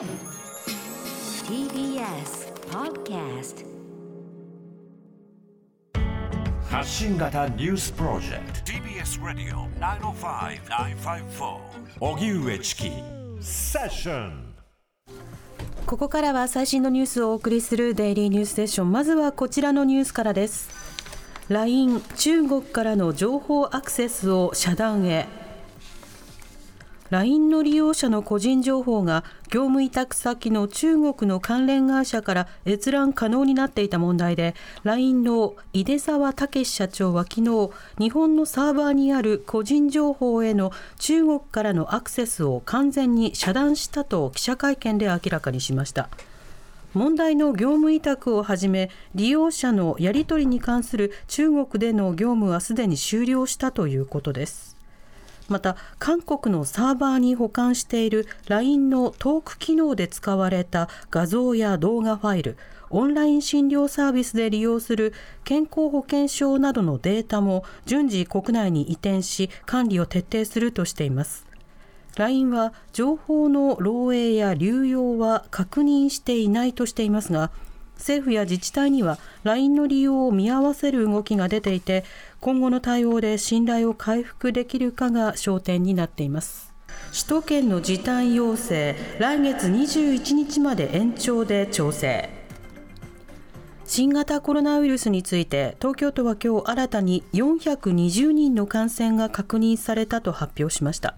TBS Podcast 発信型ニュースプロジェクト。TBS Radio 905-954荻上チキ。セッション。ここからは最新のニュースをお送りするデイリーニュースセッションまずはこちらのニュースからです。LINE 中国からの情報アクセスを遮断へ LINE の利用者の個人情報が業務委託先の中国の関連会社から閲覧可能になっていた問題で LINE の井出沢武社長は昨日日本のサーバーにある個人情報への中国からのアクセスを完全に遮断したと記者会見で明らかにしました。問題の業務委託をはじめ利用者のやり取りに関する中国での業務はすでに終了したということですまた韓国のサーバーに保管している LINE のトーク機能で使われた画像や動画ファイルオンライン診療サービスで利用する健康保険証などのデータも順次国内に移転し管理を徹底するとしています。LINE は情報の漏洩や流用は確認していないとしていますが政府や自治体には LINE の利用を見合わせる動きが出ていて今後の対応で信頼を回復できるかが焦点になっています。首都圏の時短要請来月21日まで延長で調整。新型コロナウイルスについて東京都は今日新たに420人の感染が確認されたと発表しました。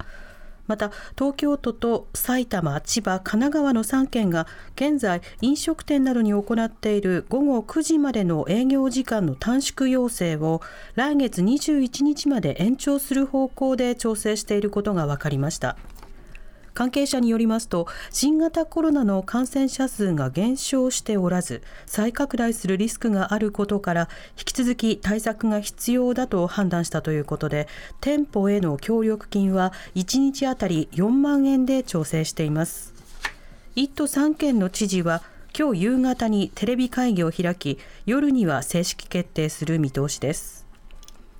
また東京都と埼玉、千葉、神奈川の3県が現在飲食店などに行っている午後9時までの営業時間の短縮要請を来月21日まで延長する方向で調整していることが分かりました。関係者によりますと新型コロナの感染者数が減少しておらず再拡大するリスクがあることから引き続き対策が必要だと判断したということで店舗への協力金は1日あたり4万円で調整しています。1都3県の知事は今日夕方にテレビ会議を開き夜には正式決定する見通しです。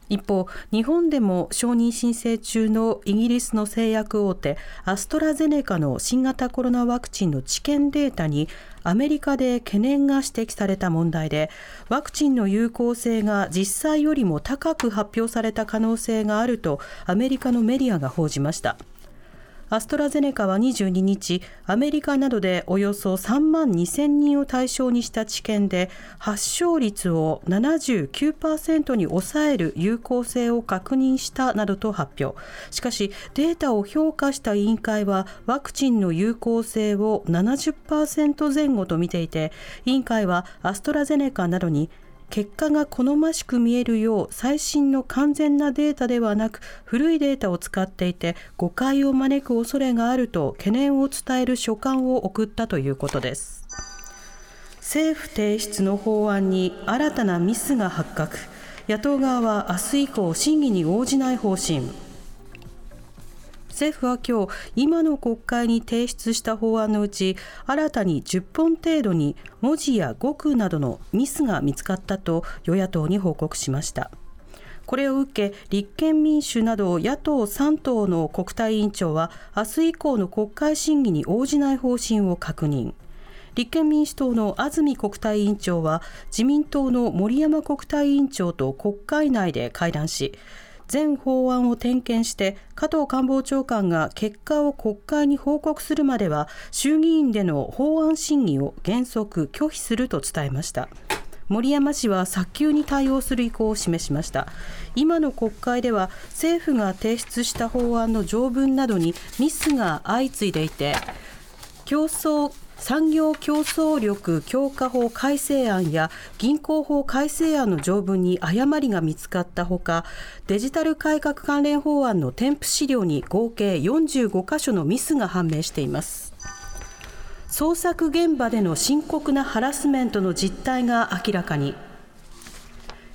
一方、日本でも承認申請中のイギリスの製薬大手アストラゼネカの新型コロナワクチンの治験データにアメリカで懸念が指摘された問題でワクチンの有効性が実際よりも高く発表された可能性があるとアメリカのメディアが報じました。アストラゼネカは22日、アメリカなどでおよそ3万2000人を対象にした治験で、発症率を79%に抑える有効性を確認したなどと発表。しかし、データを評価した委員会は、ワクチンの有効性を70%前後と見ていて、委員会はアストラゼネカなどに結果が好ましく見えるよう最新の完全なデータではなく古いデータを使っていて誤解を招く恐れがあると懸念を伝える書簡を送ったということです。政府提出の法案に新たなミスが発覚。野党側は明日以降審議に応じない方針。政府は今日今の国会に提出した法案のうち新たに10本程度に文字や語句などのミスが見つかったと与野党に報告しました。これを受け立憲民主など野党3党の国対委員長は明日以降の国会審議に応じない方針を確認。立憲民主党の安住国対委員長は自民党の森山国対委員長と国会内で会談し全法案を点検して加藤官房長官が結果を国会に報告するまでは衆議院での法案審議を原則拒否すると伝えました。森山氏は早急に対応する意向を示しました。今の国会では政府が提出した法案の条文などにミスが相次いでいて競争産業競争力強化法改正案や銀行法改正案の条文に誤りが見つかったほかデジタル改革関連法案の添付資料に合計45箇所のミスが判明しています。捜索現場での深刻なハラスメントの実態が明らかに。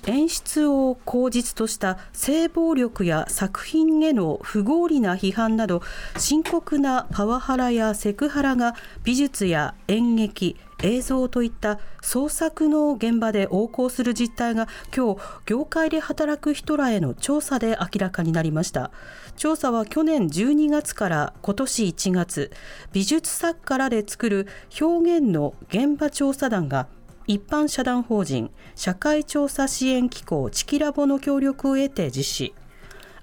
演出を口実とした性暴力や作品への不合理な批判など深刻なパワハラやセクハラが美術や演劇映像といった創作の現場で横行する実態が今日業界で働く人らへの調査で明らかになりました。調査は去年12月から今年1月美術作家らで作る表現の現場調査団が一般社団法人社会調査支援機構チキラボの協力を得て実施。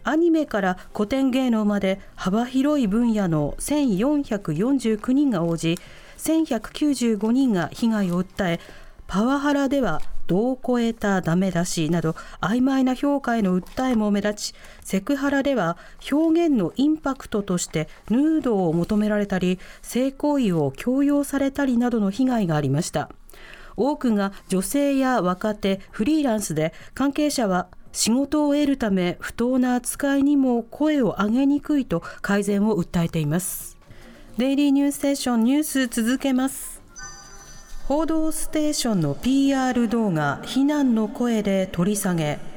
アニメから古典芸能まで幅広い分野の1449人が応じ1195人が被害を訴えパワハラでは度を超えたダメ出しなど曖昧な評価への訴えも目立ちセクハラでは表現のインパクトとしてヌードを求められたり性行為を強要されたりなどの被害がありました。多くが女性や若手フリーランスで関係者は仕事を得るため不当な扱いにも声を上げにくいと改善を訴えています。デイリーニュースステーションニュース続けます。報道ステーションの PR 動画非難の声で取り下げ。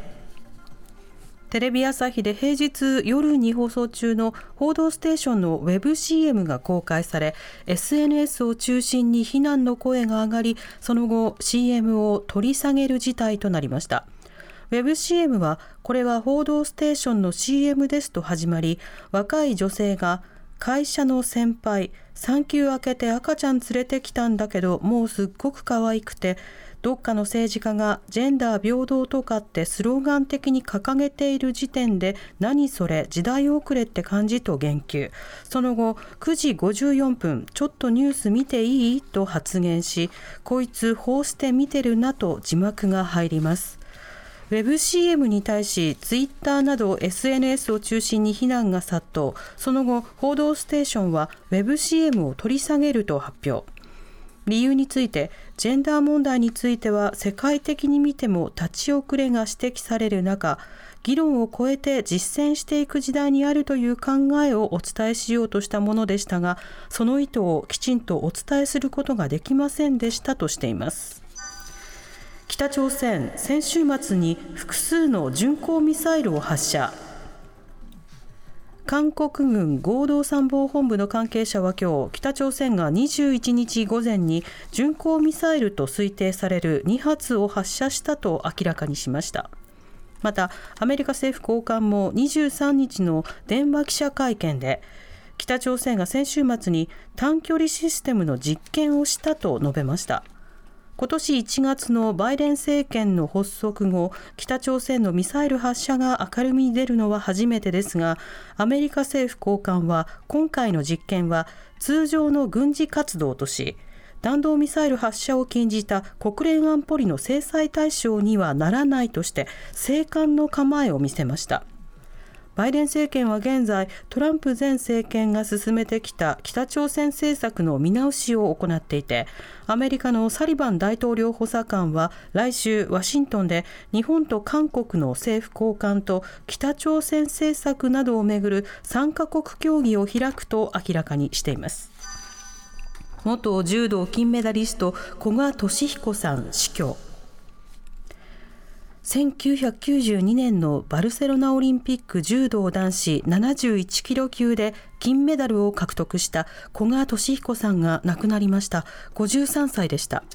テレビ朝日で平日夜に放送中の「報道ステーション」のウェブ CM が公開され SNS を中心に非難の声が上がりその後 CM を取り下げる事態となりました。ウェブ CM はこれは「報道ステーション」の CM ですと始まり若い女性が「会社の先輩産休明けて赤ちゃん連れてきたんだけどもうすっごく可愛くてどっかの政治家がジェンダー平等とかってスローガン的に掲げている時点で何それ時代遅れって感じと言及。その後9時54分ちょっとニュース見ていい？と発言しこいつこうして見てるなと字幕が入ります。ウェブ CM に対しツイッターなど SNS を中心に非難が殺到。その後報道ステーションはウェブ CM を取り下げると発表。理由についてジェンダー問題については世界的に見ても立ち遅れが指摘される中議論を超えて実践していく時代にあるという考えをお伝えしようとしたものでしたがその意図をきちんとお伝えすることができませんでしたとしています。北朝鮮先週末に複数の巡航ミサイルを発射。韓国軍合同参謀本部の関係者は今日北朝鮮が21日午前に巡航ミサイルと推定される2発を発射したと明らかにしました。またアメリカ政府高官も23日の電話記者会見で北朝鮮が先週末に短距離システムの実験をしたと述べました。今年1月のバイデン政権の発足後北朝鮮のミサイル発射が明るみに出るのは初めてですがアメリカ政府高官は今回の実験は通常の軍事活動とし弾道ミサイル発射を禁じた国連安保理の制裁対象にはならないとして静観の構えを見せました。バイデン政権は現在トランプ前政権が進めてきた北朝鮮政策の見直しを行っていてアメリカのサリバン大統領補佐官は来週ワシントンで日本と韓国の政府高官と北朝鮮政策などをめぐる3カ国協議を開くと明らかにしています。元柔道金メダリスト古賀稔彦さん死去。1992年のバルセロナオリンピック柔道男子71キロ級で金メダルを獲得した古賀稔彦さんが亡くなりました。53歳でした。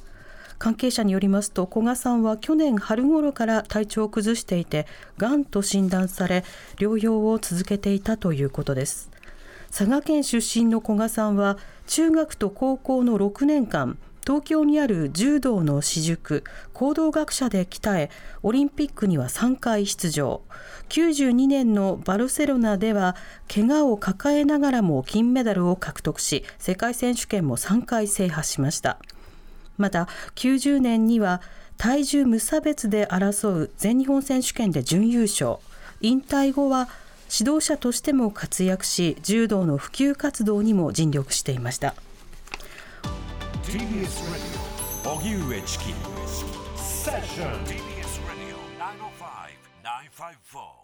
関係者によりますと古賀さんは去年春頃から体調を崩していてがんと診断され療養を続けていたということです。佐賀県出身の古賀さんは中学と高校の6年間東京にある柔道の私塾行動学者で鍛えオリンピックには3回出場。92年のバルセロナでは怪我を抱えながらも金メダルを獲得し世界選手権も3回制覇しました。また90年には体重無差別で争う全日本選手権で準優勝。引退後は指導者としても活躍し柔道の普及活動にも尽力していました。TBS Radio 荻上チキセッション TBS Radio 905 954